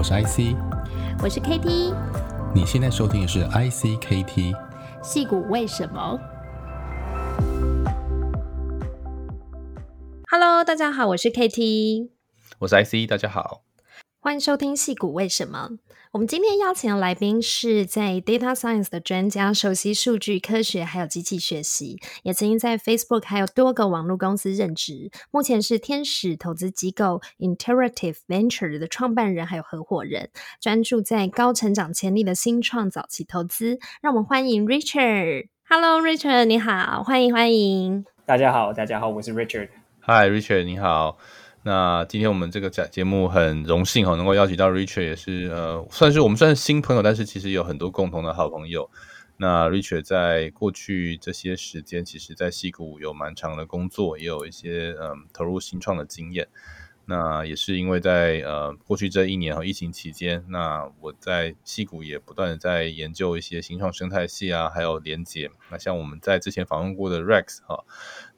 我是 IC，我是 KT，你现在收听的是 ICKT，戏骨为什么？Hello，大家好，我是 KT，我是 IC，大家好，欢迎收听矽谷为什么。我们今天邀请的来宾是在 Data Science 的专家，熟悉数据科学还有机器学习，也曾经在 Facebook 还有多个网络公司任职，目前是天使投资机构 Interactive Venture 的创办人还有合伙人，专注在高成长潜力的新创早期投资。让我们欢迎 Richard。Hello，Richard，你好，欢迎欢迎。大家好，大家好，我是 Richard。Hi，Richard，你好。那今天我们这个节节目很荣幸哈，能够邀请到 Richard，也是呃，算是我们算是新朋友，但是其实有很多共同的好朋友。那 Richard 在过去这些时间，其实在矽谷有蛮长的工作，也有一些嗯投入新创的经验。那也是因为在呃过去这一年和疫情期间，那我在矽谷也不断的在研究一些新创生态系啊，还有连结。那像我们在之前访问过的 Rex 哈，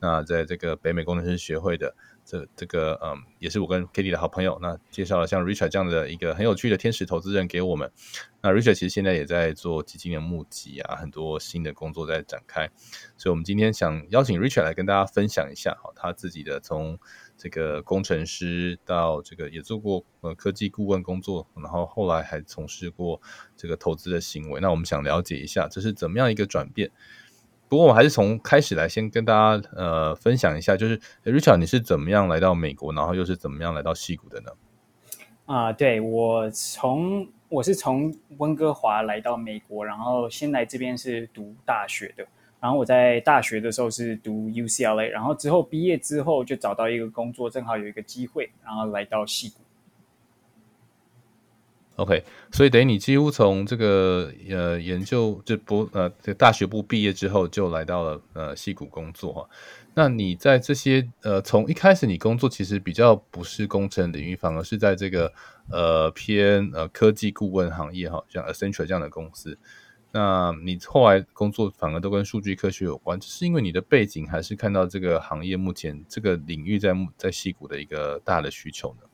那在这个北美工程师学会的。这这个嗯，也是我跟 Kitty 的好朋友。那介绍了像 Richard 这样的一个很有趣的天使投资人给我们。那 Richard 其实现在也在做基金的募集啊，很多新的工作在展开。所以，我们今天想邀请 Richard 来跟大家分享一下，哈，他自己的从这个工程师到这个也做过呃科技顾问工作，然后后来还从事过这个投资的行为。那我们想了解一下，这是怎么样一个转变？不过我还是从开始来先跟大家呃分享一下，就是 Richard 你是怎么样来到美国，然后又是怎么样来到西谷的呢？啊、对，我从我是从温哥华来到美国，然后先来这边是读大学的，然后我在大学的时候是读 UCLA，然后之后毕业之后就找到一个工作，正好有一个机会，然后来到西谷。OK，所以等于你几乎从这个呃研究这不呃这大学部毕业之后，就来到了呃矽谷工作哈。那你在这些呃从一开始你工作其实比较不是工程领域，反而是在这个呃偏呃科技顾问行业哈，像 Accenture 这样的公司。那你后来工作反而都跟数据科学有关，是因为你的背景，还是看到这个行业目前这个领域在在矽谷的一个大的需求呢？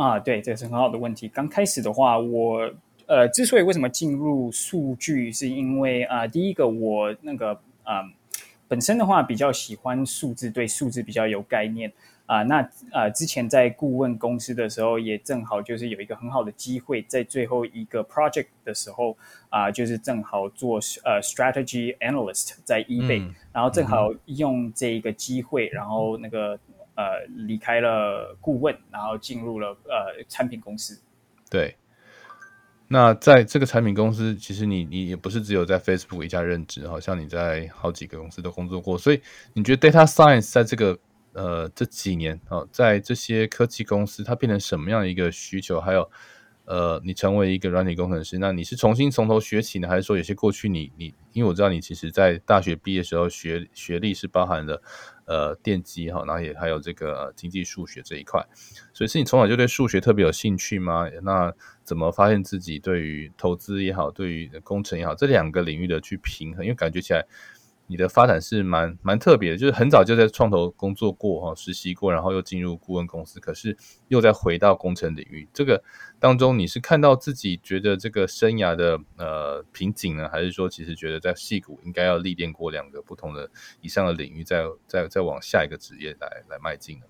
啊，对，这是很好的问题。刚开始的话，我呃，之所以为什么进入数据，是因为啊、呃，第一个我那个啊、呃，本身的话比较喜欢数字，对数字比较有概念啊、呃。那啊、呃，之前在顾问公司的时候，也正好就是有一个很好的机会，在最后一个 project 的时候啊、呃，就是正好做呃 strategy analyst 在 eBay，、嗯、然后正好用这一个机会，然后那个。呃，离开了顾问，然后进入了呃产品公司。对，那在这个产品公司，其实你你也不是只有在 Facebook 一家任职，好像你在好几个公司都工作过。所以你觉得 Data Science 在这个呃这几年哦，在这些科技公司，它变成什么样的一个需求？还有呃，你成为一个软体工程师，那你是重新从头学起呢，还是说有些过去你你因为我知道你其实在大学毕业时候学学历是包含了。呃，电机哈，然后也还有这个、经济数学这一块，所以是你从小就对数学特别有兴趣吗？那怎么发现自己对于投资也好，对于工程也好，这两个领域的去平衡？因为感觉起来。你的发展是蛮蛮特别的，就是很早就在创投工作过哈，实习过，然后又进入顾问公司，可是又再回到工程领域。这个当中，你是看到自己觉得这个生涯的呃瓶颈呢，还是说其实觉得在戏谷应该要历练过两个不同的以上的领域，再再再往下一个职业来来迈进呢？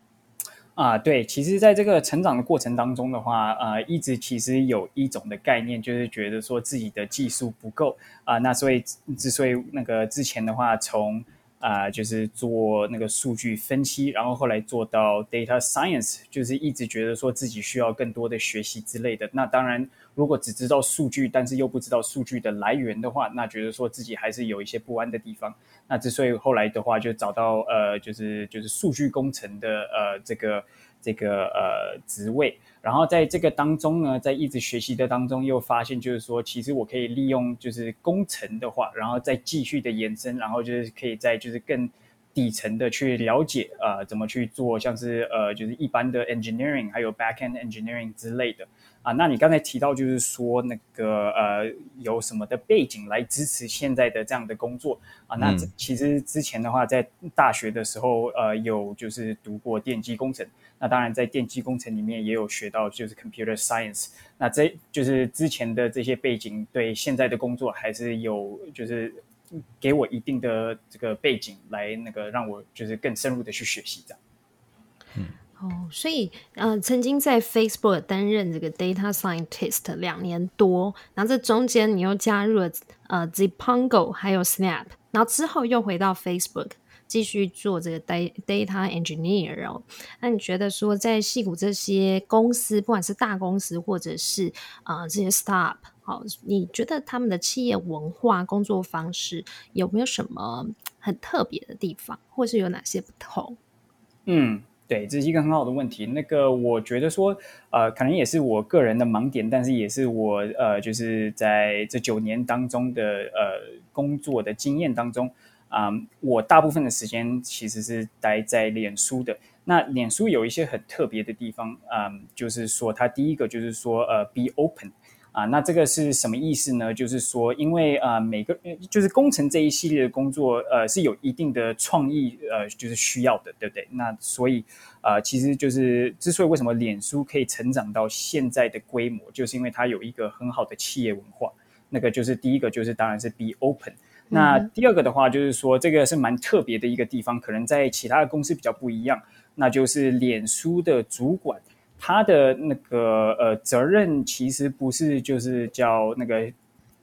啊，对，其实，在这个成长的过程当中的话，呃，一直其实有一种的概念，就是觉得说自己的技术不够啊，那所以之所以那个之前的话，从啊，就是做那个数据分析，然后后来做到 data science，就是一直觉得说自己需要更多的学习之类的。那当然，如果只知道数据，但是又不知道数据的来源的话，那觉得说自己还是有一些不安的地方。那之所以后来的话，就找到呃，就是就是数据工程的呃这个这个呃职位。然后在这个当中呢，在一直学习的当中，又发现就是说，其实我可以利用就是工程的话，然后再继续的延伸，然后就是可以在就是更底层的去了解、呃，怎么去做，像是呃就是一般的 engineering，还有 backend engineering 之类的。啊，那你刚才提到就是说那个呃有什么的背景来支持现在的这样的工作啊？那其实之前的话，在大学的时候呃有就是读过电机工程，那当然在电机工程里面也有学到就是 computer science，那这就是之前的这些背景对现在的工作还是有就是给我一定的这个背景来那个让我就是更深入的去学习这样。嗯。哦，所以呃，曾经在 Facebook 担任这个 Data Scientist 两年多，然后这中间你又加入了呃 Zipango 还有 Snap，然后之后又回到 Facebook 继续做这个 Data Engineer 哦。那你觉得说在矽谷这些公司，不管是大公司或者是呃这些 Startup，好，你觉得他们的企业文化、工作方式有没有什么很特别的地方，或是有哪些不同？嗯。对，这是一个很好的问题。那个，我觉得说，呃，可能也是我个人的盲点，但是也是我呃，就是在这九年当中的呃工作的经验当中，啊、我大部分的时间其实是待在脸书的。那脸书有一些很特别的地方，啊、就是说，它第一个就是说，呃，be open。啊，那这个是什么意思呢？就是说，因为啊、呃，每个就是工程这一系列的工作，呃，是有一定的创意，呃，就是需要的，对不对？那所以，呃，其实就是之所以为什么脸书可以成长到现在的规模，就是因为它有一个很好的企业文化。那个就是第一个，就是当然是 be open。那第二个的话，就是说这个是蛮特别的一个地方，可能在其他的公司比较不一样，那就是脸书的主管。他的那个呃责任其实不是就是叫那个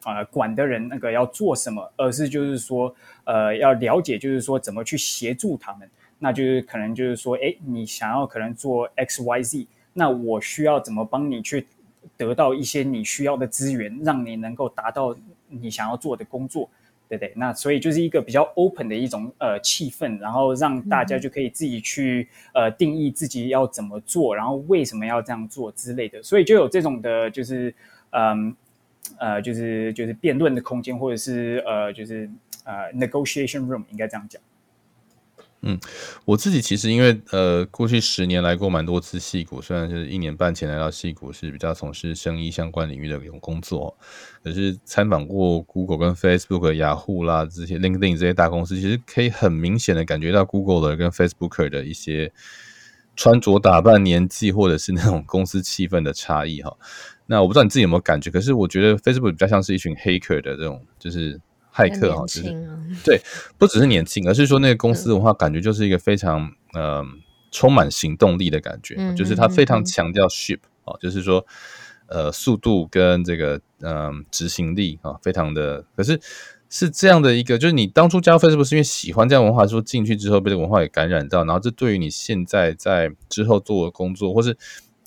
啊、呃、管的人那个要做什么，而是就是说呃要了解就是说怎么去协助他们，那就是可能就是说哎你想要可能做 X Y Z，那我需要怎么帮你去得到一些你需要的资源，让你能够达到你想要做的工作。对对，那所以就是一个比较 open 的一种呃气氛，然后让大家就可以自己去呃定义自己要怎么做，然后为什么要这样做之类的，所以就有这种的，就是嗯呃，呃就是就是辩论的空间，或者是呃就是呃 negotiation room 应该这样讲。嗯，我自己其实因为呃，过去十年来过蛮多次矽谷，虽然是一年半前来到矽谷，是比较从事生意相关领域的一种工作，可是参访过 Google 跟 Facebook、雅虎啦这些 LinkedIn 这些大公司，其实可以很明显的感觉到 Google 的跟 Facebook 的一些穿着打扮、年纪或者是那种公司气氛的差异哈。那我不知道你自己有没有感觉，可是我觉得 Facebook 比较像是一群黑客的这种，就是。骇客哈，就是 对，不只是年轻，而是说那个公司文化，感觉就是一个非常嗯、呃、充满行动力的感觉，嗯、就是他非常强调 ship 啊，就是说呃速度跟这个嗯执行力啊，非常的，可是是这样的一个，就是你当初加入 Facebook 是因为喜欢这样文化，说进去之后被这个文化给感染到，然后这对于你现在在之后做的工作，或是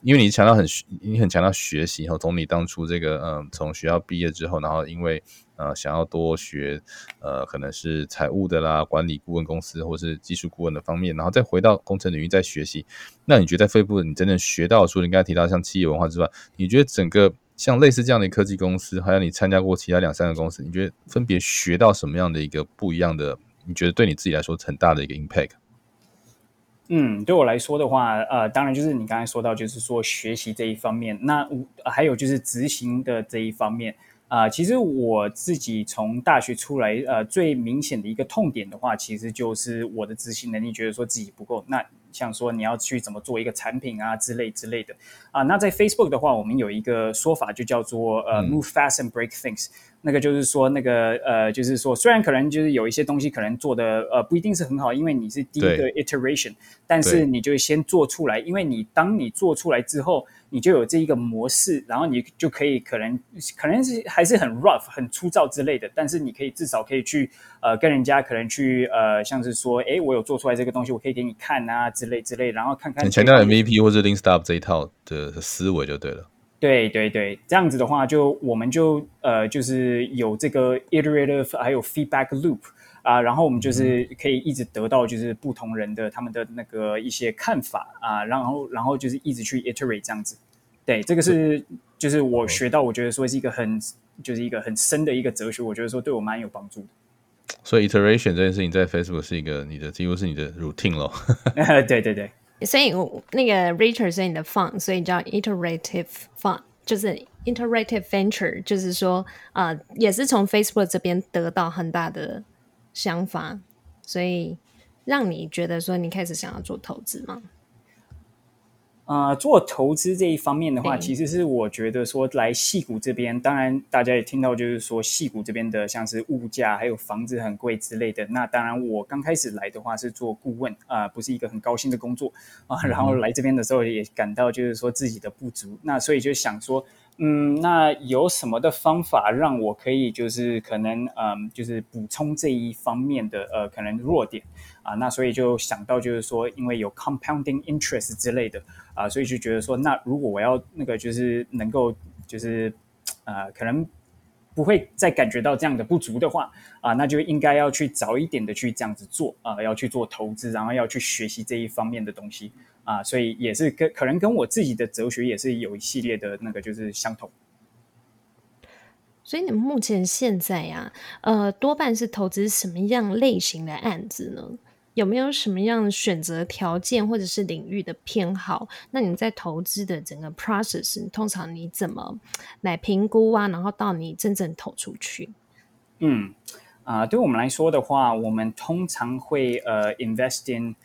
因为你强调很你很强调学习，然后从你当初这个嗯从学校毕业之后，然后因为呃，想要多学，呃，可能是财务的啦，管理顾问公司或是技术顾问的方面，然后再回到工程领域再学习。那你觉得在 Facebook 你真正学到，除了你刚才提到像企业文化之外，你觉得整个像类似这样的科技公司，还有你参加过其他两三个公司，你觉得分别学到什么样的一个不一样的？你觉得对你自己来说很大的一个 impact？嗯，对我来说的话，呃，当然就是你刚才说到，就是说学习这一方面，那还有就是执行的这一方面。啊、呃，其实我自己从大学出来，呃，最明显的一个痛点的话，其实就是我的执行能力觉得说自己不够。那像说你要去怎么做一个产品啊之类之类的啊、呃，那在 Facebook 的话，我们有一个说法就叫做呃、嗯、move fast and break things。那个就是说，那个呃，就是说，虽然可能就是有一些东西可能做的呃不一定是很好，因为你是第一个 iteration，但是你就先做出来，因为你当你做出来之后，你就有这一个模式，然后你就可以可能可能是还是很 rough 很粗糙之类的，但是你可以至少可以去呃跟人家可能去呃像是说，哎，我有做出来这个东西，我可以给你看啊之类之类，然后看看。你强调 MVP 或者 Lean Startup 这一套的思维就对了。对对对，这样子的话就，就我们就呃，就是有这个 iterative 还有 feedback loop 啊、呃，然后我们就是可以一直得到就是不同人的他们的那个一些看法啊、呃，然后然后就是一直去 iterate 这样子。对，这个是就是我学到，我觉得说是一个很就是一个很深的一个哲学，我觉得说对我蛮有帮助的。所以 iteration 这件事情在 Facebook 是一个你的几乎是你的 routine 咯。对 对对。所以那个 Richard 是你的 fund，所以叫 iterative fund，就是 Iterative Venture，就是说啊、呃，也是从 Facebook 这边得到很大的想法，所以让你觉得说你开始想要做投资吗？啊、呃，做投资这一方面的话，其实是我觉得说来戏谷这边，当然大家也听到，就是说戏谷这边的像是物价还有房子很贵之类的。那当然，我刚开始来的话是做顾问啊、呃，不是一个很高薪的工作啊、呃。然后来这边的时候也感到就是说自己的不足，那所以就想说。嗯，那有什么的方法让我可以就是可能嗯，就是补充这一方面的呃可能弱点啊？那所以就想到就是说，因为有 compounding interest 之类的啊，所以就觉得说，那如果我要那个就是能够就是呃可能不会再感觉到这样的不足的话啊，那就应该要去早一点的去这样子做啊，要去做投资，然后要去学习这一方面的东西。啊，所以也是跟可能跟我自己的哲学也是有一系列的那个就是相同。所以你们目前现在呀、啊，呃，多半是投资什么样类型的案子呢？有没有什么样选择条件或者是领域的偏好？那你在投资的整个 process，通常你怎么来评估啊？然后到你真正投出去？嗯，啊、对我们来说的话，我们通常会呃 invest in。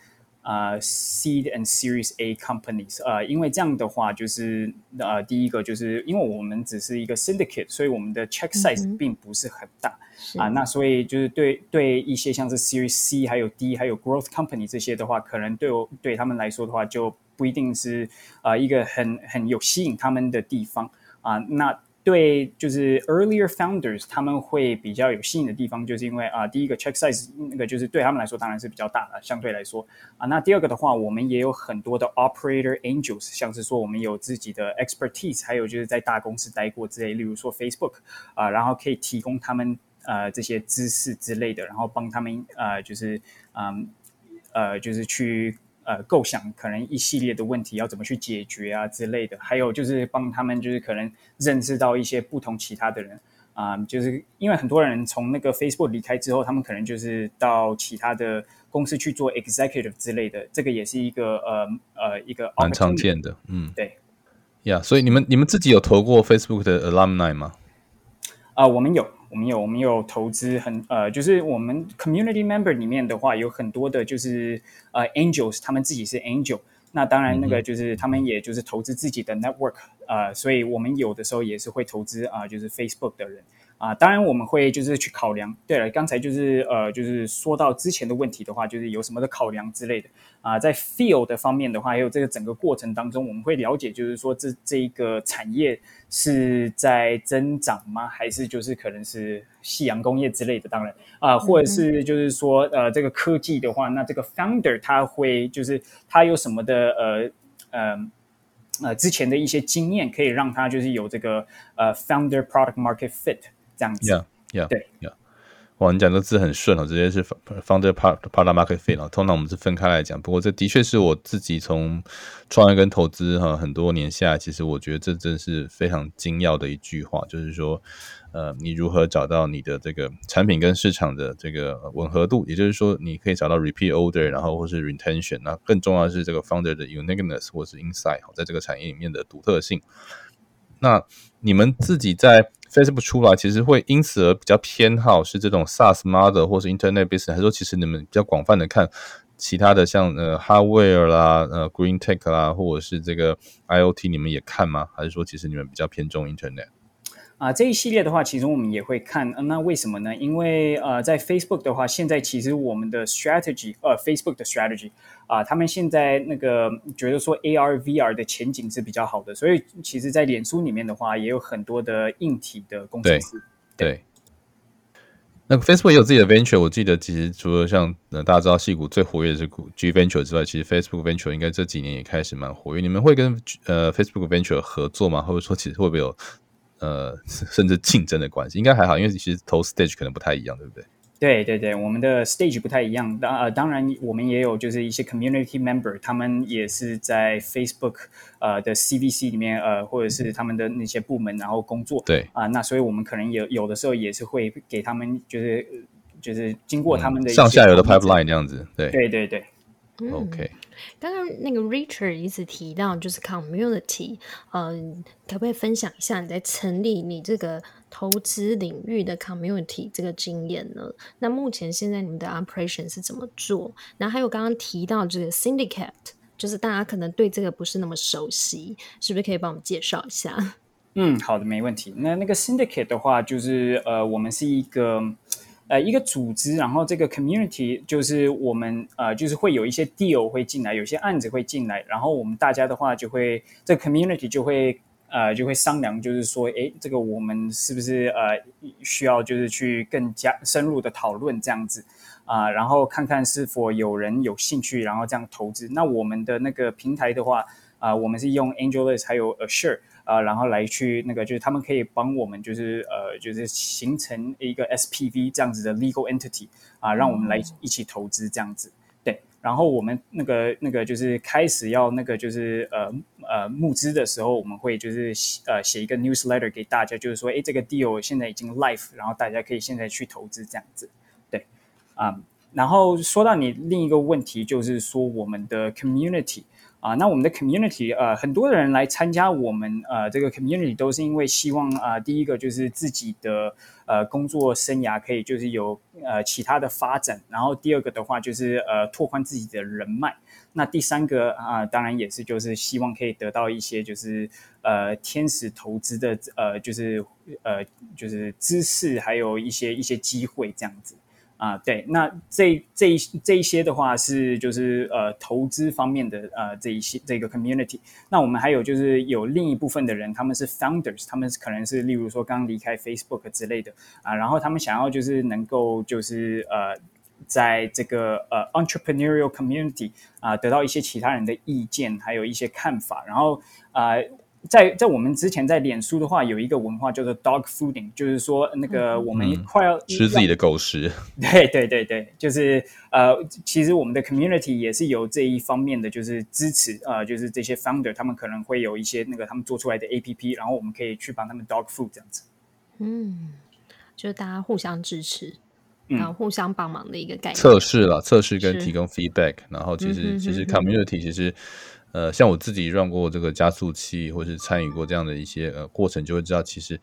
呃、uh,，seed and Series A companies，呃、uh,，因为这样的话，就是呃，第一个就是因为我们只是一个 syndicate，所以我们的 check size 并不是很大啊、嗯。uh, 那所以就是对对一些像是 Series C 还有 D 还有 growth company 这些的话，可能对我对他们来说的话，就不一定是啊、uh, 一个很很有吸引他们的地方啊。Uh, 那对，就是 earlier founders，他们会比较有吸引的地方，就是因为啊，第一个 check size 那个就是对他们来说当然是比较大的，相对来说啊，那第二个的话，我们也有很多的 operator angels，像是说我们有自己的 expertise，还有就是在大公司待过之类，例如说 Facebook 啊，然后可以提供他们呃这些知识之类的，然后帮他们呃就是嗯呃就是去。呃，构想可能一系列的问题要怎么去解决啊之类的，还有就是帮他们就是可能认识到一些不同其他的人啊、呃，就是因为很多人从那个 Facebook 离开之后，他们可能就是到其他的公司去做 executive 之类的，这个也是一个呃呃一个蛮常见的，嗯，对，呀、yeah，所以你们你们自己有投过 Facebook 的 alumni 吗？啊、呃，我们有。我们有，我们有投资很呃，就是我们 community member 里面的话，有很多的，就是呃 angels，他们自己是 angel，那当然那个就是他们也就是投资自己的 network，呃，所以我们有的时候也是会投资啊、呃，就是 Facebook 的人。啊，当然我们会就是去考量。对了，刚才就是呃，就是说到之前的问题的话，就是有什么的考量之类的啊，在 field 的方面的话，还有这个整个过程当中，我们会了解，就是说这这一个产业是在增长吗？还是就是可能是夕阳工业之类的？当然啊，或者是就是说呃，这个科技的话，那这个 founder 他会就是他有什么的呃呃呃之前的一些经验，可以让他就是有这个呃 founder product market fit。这样子，Yeah，Yeah，对，Yeah，哇，你讲的字很顺哦，直接是 founder part product market fit 哦。通常我们是分开来讲，不过这的确是我自己从创业跟投资哈很多年下来，其实我觉得这真是非常精要的一句话，就是说，呃，你如何找到你的这个产品跟市场的这个吻合度，也就是说，你可以找到 repeat order，然后或是 retention，那更重要的是这个 founder 的 uniqueness 或是 insight，在这个产业里面的独特性。那你们自己在 Facebook 出来，其实会因此而比较偏好是这种 SaaS model 或是 Internet business，还是说其实你们比较广泛的看其他的像呃 Hardware 啦、呃 Green Tech 啦，或者是这个 IoT，你们也看吗？还是说其实你们比较偏重 Internet？啊，这一系列的话，其实我们也会看。啊、那为什么呢？因为呃，在 Facebook 的话，现在其实我们的 strategy，呃，Facebook 的 strategy，啊，他们现在那个觉得说 AR、VR 的前景是比较好的，所以其实，在脸书里面的话，也有很多的硬体的公司。对。对。那个 Facebook 也有自己的 venture，我记得其实除了像呃大家知道戏股最活跃的是 G Venture 之外，其实 Facebook Venture 应该这几年也开始蛮活跃。你们会跟呃 Facebook Venture 合作吗？或者说其实会不会有？呃，甚至竞争的关系应该还好，因为其实投 stage 可能不太一样，对不对？对对对，我们的 stage 不太一样。当呃，当然我们也有就是一些 community member，他们也是在 Facebook 呃的 CVC 里面呃，或者是他们的那些部门然后工作。对啊、呃，那所以我们可能有有的时候也是会给他们，就是就是经过他们的、嗯、上下游的 pipeline 这样子。对对对对。OK，刚刚那个 Richard 一直提到就是 community，嗯、呃，可不可以分享一下你在成立你这个投资领域的 community 这个经验呢？那目前现在你们的 operation 是怎么做？然后还有刚刚提到这个 syndicate，就是大家可能对这个不是那么熟悉，是不是可以帮我们介绍一下？嗯，好的，没问题。那那个 syndicate 的话，就是呃，我们是一个。呃，一个组织，然后这个 community 就是我们呃，就是会有一些 deal 会进来，有些案子会进来，然后我们大家的话就会，这 community 就会呃，就会商量，就是说，诶，这个我们是不是呃需要就是去更加深入的讨论这样子啊，然后看看是否有人有兴趣，然后这样投资。那我们的那个平台的话啊，呃，我们是用 AngelList 还有 Assure。啊、呃，然后来去那个，就是他们可以帮我们，就是呃，就是形成一个 SPV 这样子的 legal entity 啊、呃，让我们来一起投资这样子。对，然后我们那个那个就是开始要那个就是呃呃募资的时候，我们会就是呃写一个 newsletter 给大家，就是说，哎，这个 deal 现在已经 live，然后大家可以现在去投资这样子。对，啊、呃，然后说到你另一个问题，就是说我们的 community。啊，那我们的 community，呃，很多人来参加我们呃这个 community，都是因为希望啊、呃，第一个就是自己的呃工作生涯可以就是有呃其他的发展，然后第二个的话就是呃拓宽自己的人脉，那第三个啊、当然也是就是希望可以得到一些就是呃天使投资的呃就是呃就是知识，还有一些一些机会这样子。啊，对，那这这这一些的话是就是呃投资方面的呃这一些这个 community。那我们还有就是有另一部分的人，他们是 founders，他们可能是例如说刚离开 Facebook 之类的啊，然后他们想要就是能够就是呃在这个呃 entrepreneurial community 啊得到一些其他人的意见，还有一些看法，然后啊。在在我们之前在脸书的话，有一个文化叫做 dog fooding，就是说那个我们快要、嗯、吃自己的狗食。对对对对，就是呃，其实我们的 community 也是有这一方面的，就是支持呃，就是这些 founder 他们可能会有一些那个他们做出来的 APP，然后我们可以去帮他们 dog food 这样子。嗯，就是大家互相支持，然后互相帮忙的一个概念。测试了，测试跟提供 feedback，然后其实、嗯、其实 community 其实。呃，像我自己绕过这个加速器，或是参与过这样的一些呃过程，就会知道，其实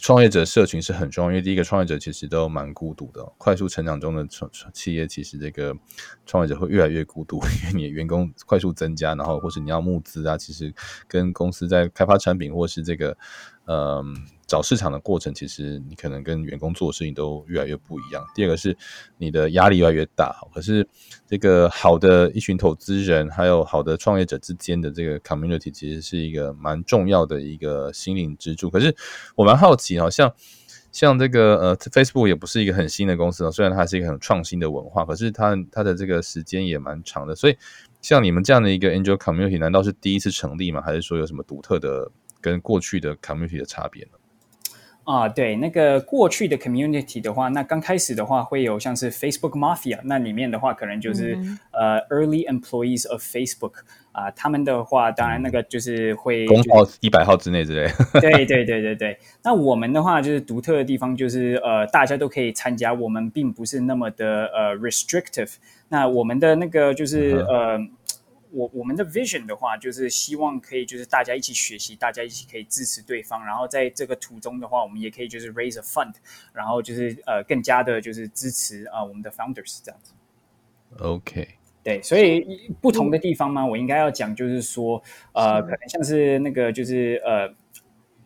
创业者社群是很重要。因为第一个创业者其实都蛮孤独的，快速成长中的创企业，其实这个创业者会越来越孤独，因为你的员工快速增加，然后或是你要募资啊，其实跟公司在开发产品或是这个呃。找市场的过程，其实你可能跟员工做的事情都越来越不一样。第二个是你的压力越来越大。可是这个好的一群投资人，还有好的创业者之间的这个 community，其实是一个蛮重要的一个心灵支柱。可是我蛮好奇，好像像这个呃，Facebook 也不是一个很新的公司，虽然它是一个很创新的文化，可是它它的这个时间也蛮长的。所以像你们这样的一个 Angel Community，难道是第一次成立吗？还是说有什么独特的跟过去的 community 的差别呢？啊，对，那个过去的 community 的话，那刚开始的话会有像是 Facebook Mafia，那里面的话可能就是、嗯、呃 early employees of Facebook 啊、呃，他们的话当然那个就是会工号一百号之内之类。对对对对对，那我们的话就是独特的地方就是呃大家都可以参加，我们并不是那么的呃 restrictive，那我们的那个就是、嗯、呃。我我们的 vision 的话，就是希望可以就是大家一起学习，大家一起可以支持对方，然后在这个途中的话，我们也可以就是 raise a fund，然后就是呃更加的就是支持啊、呃、我们的 founders 这样子。OK，对，所以不同的地方嘛，我应该要讲就是说呃可能像是那个就是呃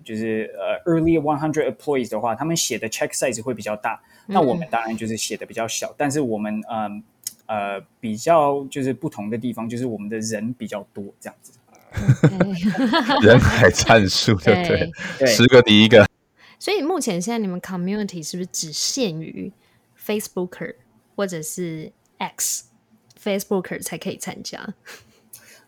就是呃 early one hundred employees 的话，他们写的 check size 会比较大，嗯、那我们当然就是写的比较小，但是我们嗯。呃呃，比较就是不同的地方，就是我们的人比较多，这样子。人海战术，对对对，十个第一个。所以目前现在你们 community 是不是只限于 Facebooker 或者是 X Facebooker 才可以参加？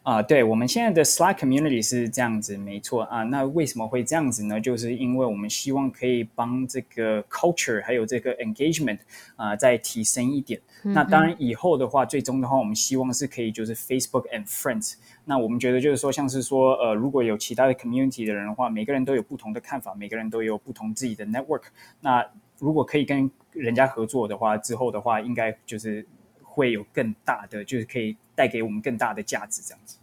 啊，对，我们现在的 Slack community 是这样子，没错啊。那为什么会这样子呢？就是因为我们希望可以帮这个 culture 还有这个 engagement 啊再提升一点。嗯嗯。那当然以后的话，最终的话，我们希望是可以就是 Facebook and Friends。那我们觉得就是说，像是说呃，如果有其他的 community 的人的话，每个人都有不同的看法，每个人都有不同自己的 network。那如果可以跟人家合作的话，之后的话应该就是。会有更大的，就是可以带给我们更大的价值这样子。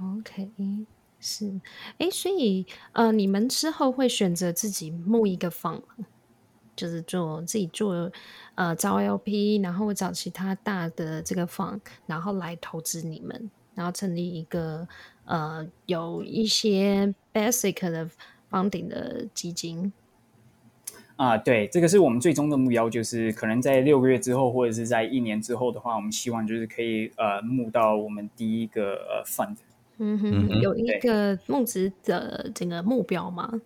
OK，是，哎，所以呃，你们之后会选择自己募一个房就是做自己做呃招 LP，然后找其他大的这个房然后来投资你们，然后成立一个呃有一些 basic 的房顶的基金。啊，对，这个是我们最终的目标，就是可能在六个月之后，或者是在一年之后的话，我们希望就是可以呃募到我们第一个呃 fund。嗯哼，有一个募资的整个目标吗？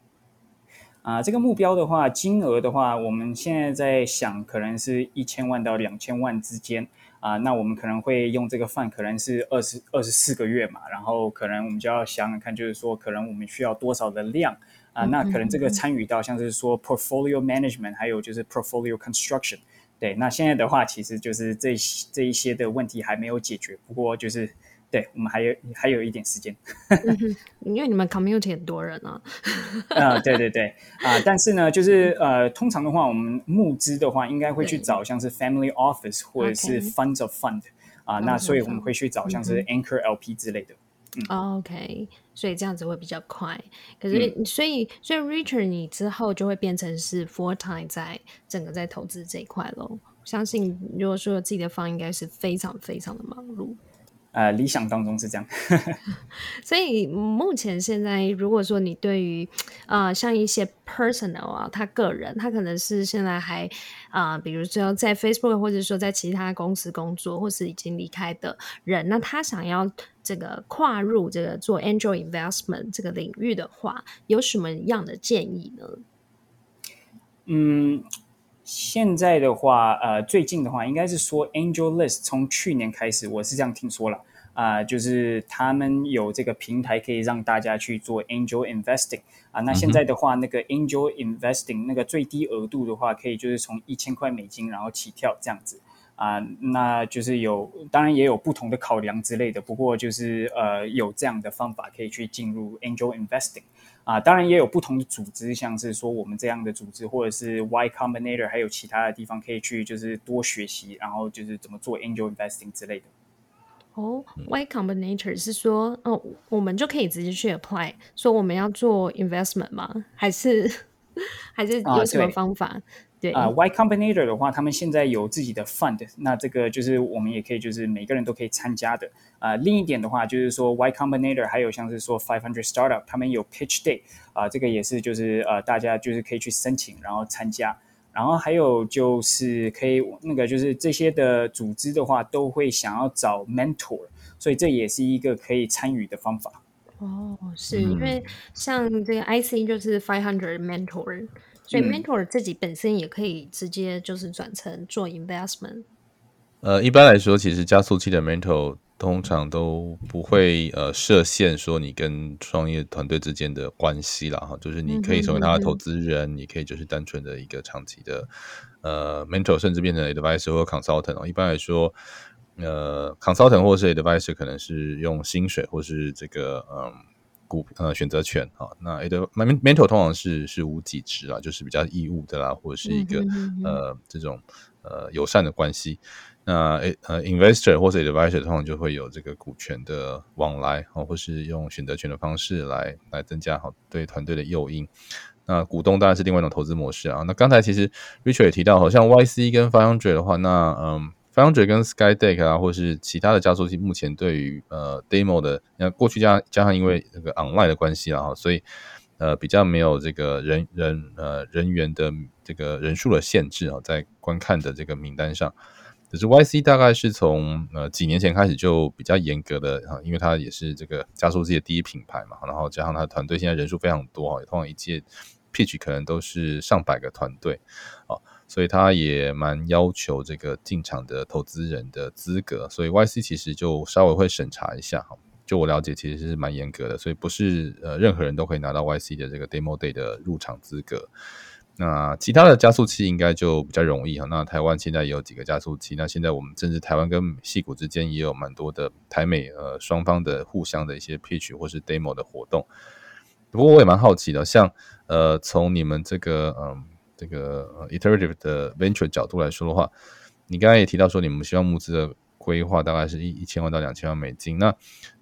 啊，这个目标的话，金额的话，我们现在在想，可能是一千万到两千万之间啊。那我们可能会用这个 fund，可能是二十二十四个月嘛，然后可能我们就要想想看，就是说，可能我们需要多少的量。啊，那可能这个参与到像是说 portfolio management，还有就是 portfolio construction，对，那现在的话，其实就是这这一些的问题还没有解决，不过就是对我们还有还有一点时间，嗯，因为你们 community 很多人啊，啊，对对对，啊，但是呢，就是呃，通常的话，我们募资的话，应该会去找像是 family office 或者是 funds of fund，啊，那所以我们会去找像是 anchor LP 之类的。嗯、OK，所以这样子会比较快。可是，嗯、所以，所以 Richard，你之后就会变成是 full time 在整个在投资这一块喽。相信如果说有自己的方，应该是非常非常的忙碌。呃，理想当中是这样。所以目前现在，如果说你对于呃像一些 personal 啊，他个人，他可能是现在还啊、呃，比如说在 Facebook 或者说在其他公司工作，或是已经离开的人，那他想要这个跨入这个做 angel investment 这个领域的话，有什么样的建议呢？嗯。现在的话，呃，最近的话，应该是说 AngelList 从去年开始，我是这样听说了啊、呃，就是他们有这个平台可以让大家去做 Angel Investing 啊、呃。那现在的话，那个 Angel Investing 那个最低额度的话，可以就是从一千块美金然后起跳这样子啊、呃。那就是有，当然也有不同的考量之类的，不过就是呃，有这样的方法可以去进入 Angel Investing。啊，当然也有不同的组织，像是说我们这样的组织，或者是 Y Combinator，还有其他的地方可以去，就是多学习，然后就是怎么做 Angel Investing 之类的。哦，Y Combinator 是说，哦，我们就可以直接去 apply，说我们要做 investment 吗？还是 还是有什么方法？啊对啊、uh,，Y Combinator 的话，他们现在有自己的 fund，那这个就是我们也可以，就是每个人都可以参加的。啊、uh,，另一点的话，就是说 Y Combinator 还有像是说500 Startup，他们有 Pitch Day，啊、uh,，这个也是就是呃，uh, 大家就是可以去申请，然后参加。然后还有就是可以那个就是这些的组织的话，都会想要找 mentor，所以这也是一个可以参与的方法。哦，是因为像这个 IC 就是500 mentor。所以 mentor 自己本身也可以直接就是转成做 investment。呃，一般来说，其实加速器的 mentor 通常都不会呃设限说你跟创业团队之间的关系了哈，就是你可以成为他的投资人，嗯、你可以就是单纯的一个长期的呃 mentor，甚至变成 advisor 或 consultant 哦。一般来说，呃 consultant 或是 advisor 可能是用薪水或是这个嗯。股呃选择权啊，那 mentor 通常是是无给职啊，就是比较义务的啦，或者是一个、嗯、呃这种呃友善的关系。那呃 investor 或者 advisor 通常就会有这个股权的往来啊，或是用选择权的方式来来增加好对团队的诱因。那股东当然是另外一种投资模式啊。那刚才其实 Richard 也提到，好像 YC 跟500的话，那嗯。Foundry 跟 Skydeck 啊，或是其他的加速器，目前对于呃 Demo 的，那过去加加上因为这个 Online 的关系啊，所以呃比较没有这个人人呃人员的这个人数的限制啊，在观看的这个名单上。可是 YC 大概是从呃几年前开始就比较严格的啊，因为它也是这个加速器的第一品牌嘛，然后加上它团队现在人数非常多哈，通常一届 Pitch 可能都是上百个团队。所以他也蛮要求这个进场的投资人的资格，所以 YC 其实就稍微会审查一下哈。就我了解，其实是蛮严格的，所以不是呃任何人都可以拿到 YC 的这个 Demo Day 的入场资格。那其他的加速器应该就比较容易哈。那台湾现在也有几个加速器，那现在我们甚至台湾跟戏谷之间也有蛮多的台美呃双方的互相的一些 Pitch 或是 Demo 的活动。不过我也蛮好奇的，像呃从你们这个嗯。这个呃 iterative 的 venture 角度来说的话，你刚才也提到说，你们希望募资的规划大概是一一千万到两千万美金。那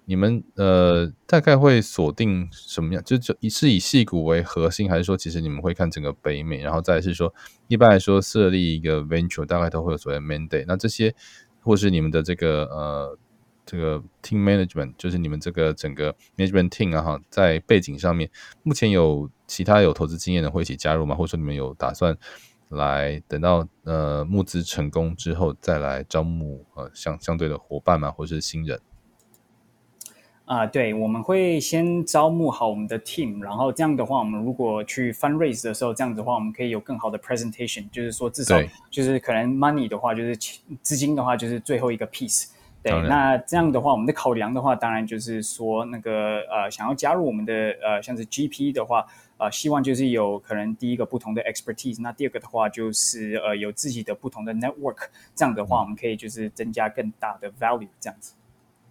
你们呃大概会锁定什么样？就就以是以细谷为核心，还是说其实你们会看整个北美？然后再是说，一般来说设立一个 venture 大概都会有所谓 mandate。那这些或是你们的这个呃这个 team management，就是你们这个整个 management team 啊哈，在背景上面，目前有其他有投资经验的会一起加入吗？或者说你们有打算？来等到呃募资成功之后，再来招募呃相相对的伙伴吗，或者是新人啊、呃，对，我们会先招募好我们的 team，然后这样的话，我们如果去 fundraise 的时候，这样子的话，我们可以有更好的 presentation，就是说至少就是可能 money 的话，就是资金的话，就是最后一个 piece。对，那这样的话，我们的考量的话，当然就是说那个呃，想要加入我们的呃，像是 GP 的话。啊、呃，希望就是有可能第一个不同的 expertise，那第二个的话就是呃有自己的不同的 network，这样的话我们可以就是增加更大的 value，这样子。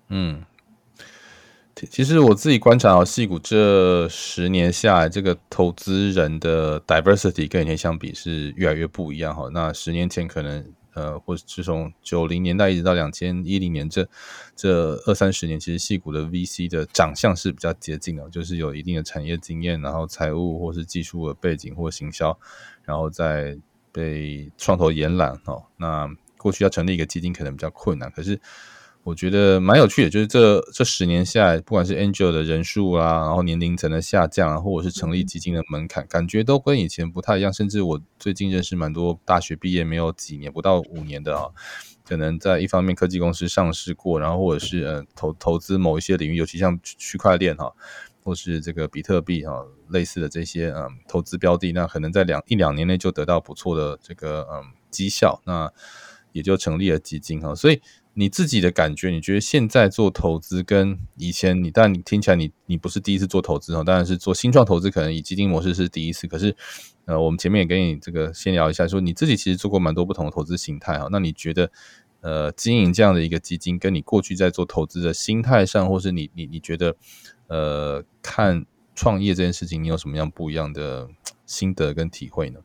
嗯，其实我自己观察啊，矽谷这十年下来，这个投资人的 diversity 跟以前相比是越来越不一样哈。那十年前可能。呃，或是从九零年代一直到两千一零年这这二三十年，其实戏骨的 VC 的长相是比较接近的，就是有一定的产业经验，然后财务或是技术的背景或行销，然后再被创投延揽哦。那过去要成立一个基金可能比较困难，可是。我觉得蛮有趣的，就是这这十年下来，不管是 Angel 的人数啊，然后年龄层的下降啊，或者是成立基金的门槛，感觉都跟以前不太一样。甚至我最近认识蛮多大学毕业没有几年，不到五年的啊，可能在一方面科技公司上市过，然后或者是呃投投资某一些领域，尤其像区块链哈，或是这个比特币哈类似的这些嗯投资标的，那可能在两一两年内就得到不错的这个嗯绩效，那也就成立了基金哈，所以。你自己的感觉，你觉得现在做投资跟以前你，但你听起来你你不是第一次做投资哦，当然是做新创投资，可能以基金模式是第一次。可是，呃，我们前面也跟你这个先聊一下，说你自己其实做过蛮多不同的投资形态哈。那你觉得，呃，经营这样的一个基金，跟你过去在做投资的心态上，或是你你你觉得，呃，看创业这件事情，你有什么样不一样的心得跟体会呢？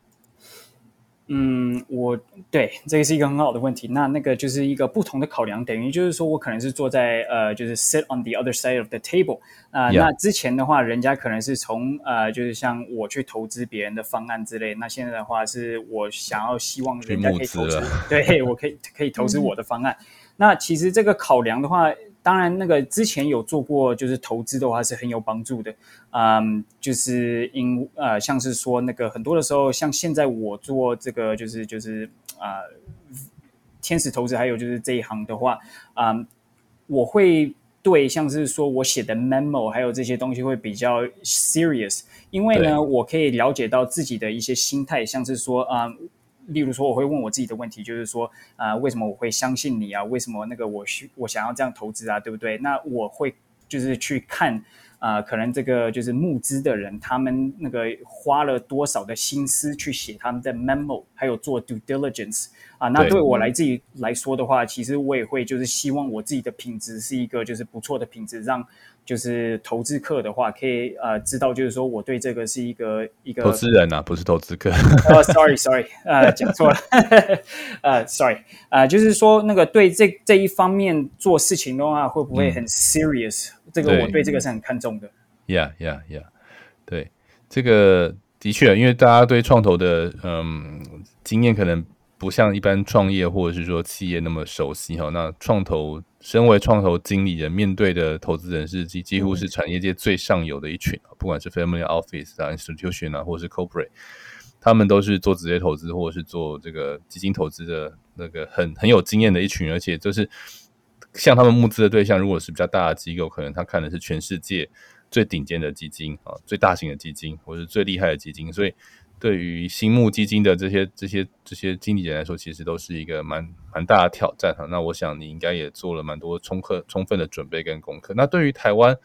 嗯，我对这个是一个很好的问题。那那个就是一个不同的考量，等于就是说我可能是坐在呃，就是 sit on the other side of the table 啊.那之前的话，人家可能是从呃，就是像我去投资别人的方案之类。那现在的话，是我想要希望人家可以投资，对，我可以可以投资我的方案。那其实这个考量的话。当然，那个之前有做过，就是投资的话是很有帮助的。嗯，就是因呃，像是说那个很多的时候，像现在我做这个，就是就是啊、呃，天使投资，还有就是这一行的话，嗯，我会对像是说我写的 memo，还有这些东西会比较 serious，因为呢，我可以了解到自己的一些心态，像是说啊。嗯例如说，我会问我自己的问题，就是说，啊、为什么我会相信你啊？为什么那个我需我想要这样投资啊？对不对？那我会就是去看啊、呃，可能这个就是募资的人，他们那个花了多少的心思去写他们的 memo，还有做 due diligence 啊。那对我来自己来说的话，其实我也会就是希望我自己的品质是一个就是不错的品质，让。就是投资客的话，可以呃知道，就是说我对这个是一个一个投资人啊，不是投资客。哦、oh,，sorry sorry，呃，讲错了，呃，sorry，呃，就是说那个对这这一方面做事情的话，会不会很 serious？、嗯、这个我对这个是很看重的。Yeah yeah yeah，对，这个的确，因为大家对创投的嗯经验可能不像一般创业或者是说企业那么熟悉哈，那创投。身为创投经理人，面对的投资人是几几乎是产业界最上游的一群，嗯、不管是 family office 啊、institution 啊，或是 corporate，他们都是做直接投资或者是做这个基金投资的那个很很有经验的一群，而且就是像他们募资的对象，如果是比较大的机构，可能他看的是全世界最顶尖的基金啊，最大型的基金，或是最厉害的基金，所以。对于新募基金的这些 这些这些经理人来说，其实都是一个蛮蛮大的挑战哈。那我想你应该也做了蛮多充分充分的准备跟功课。那对于台湾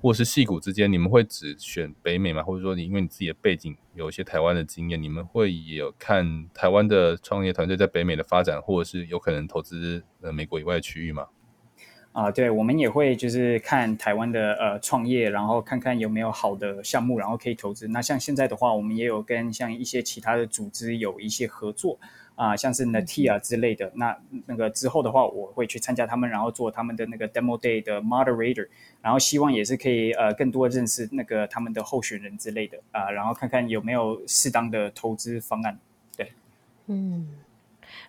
或是矽谷之间，你们会只选北美吗？或者说你因为你自己的背景有一些台湾的经验，你们会有看台湾的创业团队在北美的发展，或者是有可能投资呃美国以外的区域吗？啊，对，我们也会就是看台湾的呃创业，然后看看有没有好的项目，然后可以投资。那像现在的话，我们也有跟像一些其他的组织有一些合作啊、呃，像是 Natia 之类的。那那个之后的话，我会去参加他们，然后做他们的那个 Demo Day 的 Moderator，然后希望也是可以呃更多认识那个他们的候选人之类的啊、呃，然后看看有没有适当的投资方案。对，嗯，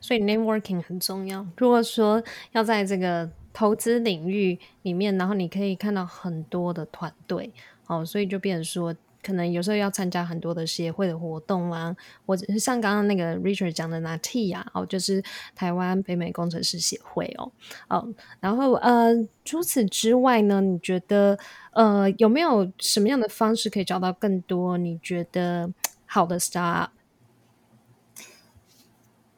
所以 Networking 很重要。如果说要在这个投资领域里面，然后你可以看到很多的团队，哦，所以就变成说。可能有时候要参加很多的协会的活动啊，或者是像刚刚那个 Richard 讲的 NATIA 哦，就是台湾北美工程师协会哦，哦，然后呃，除此之外呢，你觉得呃有没有什么样的方式可以找到更多你觉得好的 star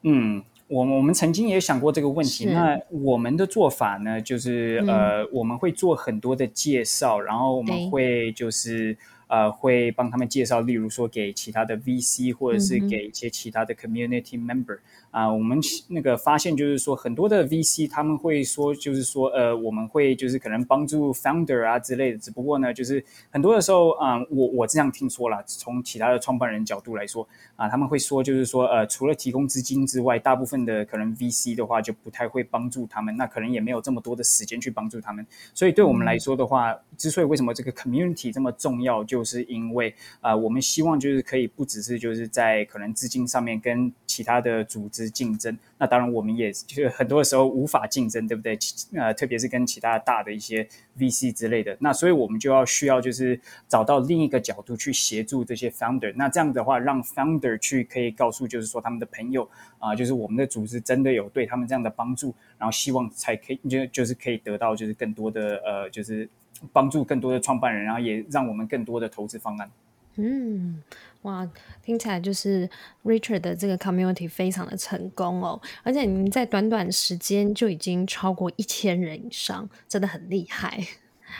嗯，我我们曾经也想过这个问题。那我们的做法呢，就是、嗯、呃，我们会做很多的介绍，然后我们会就是。呃，会帮他们介绍，例如说给其他的 VC，或者是给一些其他的 community member。啊、呃，我们那个发现就是说，很多的 VC 他们会说，就是说，呃，我们会就是可能帮助 founder 啊之类的。只不过呢，就是很多的时候，啊、呃，我我这样听说了，从其他的创办人角度来说，啊、呃，他们会说，就是说，呃，除了提供资金之外，大部分的可能 VC 的话就不太会帮助他们，那可能也没有这么多的时间去帮助他们。所以对我们来说的话，嗯、之所以为什么这个 community 这么重要，就就是因为啊、我们希望就是可以不只是就是在可能资金上面跟其他的组织竞争，那当然我们也就是很多时候无法竞争，对不对？呃，特别是跟其他大的一些 VC 之类的，那所以我们就要需要就是找到另一个角度去协助这些 founder。那这样的话，让 founder 去可以告诉就是说他们的朋友啊、就是我们的组织真的有对他们这样的帮助，然后希望才可以就就是可以得到就是更多的呃就是。帮助更多的创办人，然后也让我们更多的投资方案。嗯，哇，听起来就是 Richard 的这个 community 非常的成功哦，而且你在短短时间就已经超过一千人以上，真的很厉害。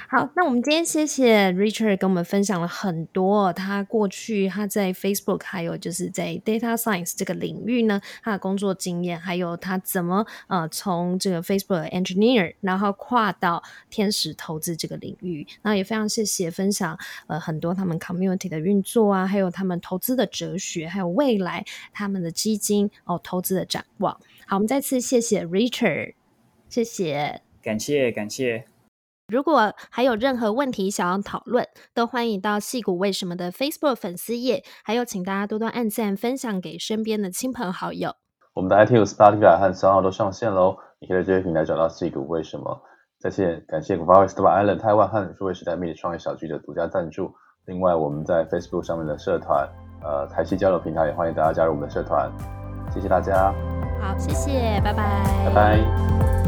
好，那我们今天谢谢 Richard 跟我们分享了很多他过去他在 Facebook 还有就是在 Data Science 这个领域呢，他的工作经验，还有他怎么呃从这个 Facebook Engineer 然后跨到天使投资这个领域，那也非常谢谢分享呃很多他们 Community 的运作啊，还有他们投资的哲学，还有未来他们的基金哦投资的展望。好，我们再次谢谢 Richard，谢谢，感谢感谢。如果还有任何问题想要讨论，都欢迎到戏骨为什么的 Facebook 粉丝页，还有请大家多多按赞、分享给身边的亲朋好友。我们的 iTunes、Spotify 和 SoundOn 都上线喽，你可以在这些平台找到戏骨为什么。再次感谢 Guava Stable Island 台湾和数位时代媒体创业小聚的独家赞助。另外，我们在 Facebook 上面的社团，呃，台西交流平台也欢迎大家加入我们的社团。谢谢大家。好，谢谢，拜拜。拜拜。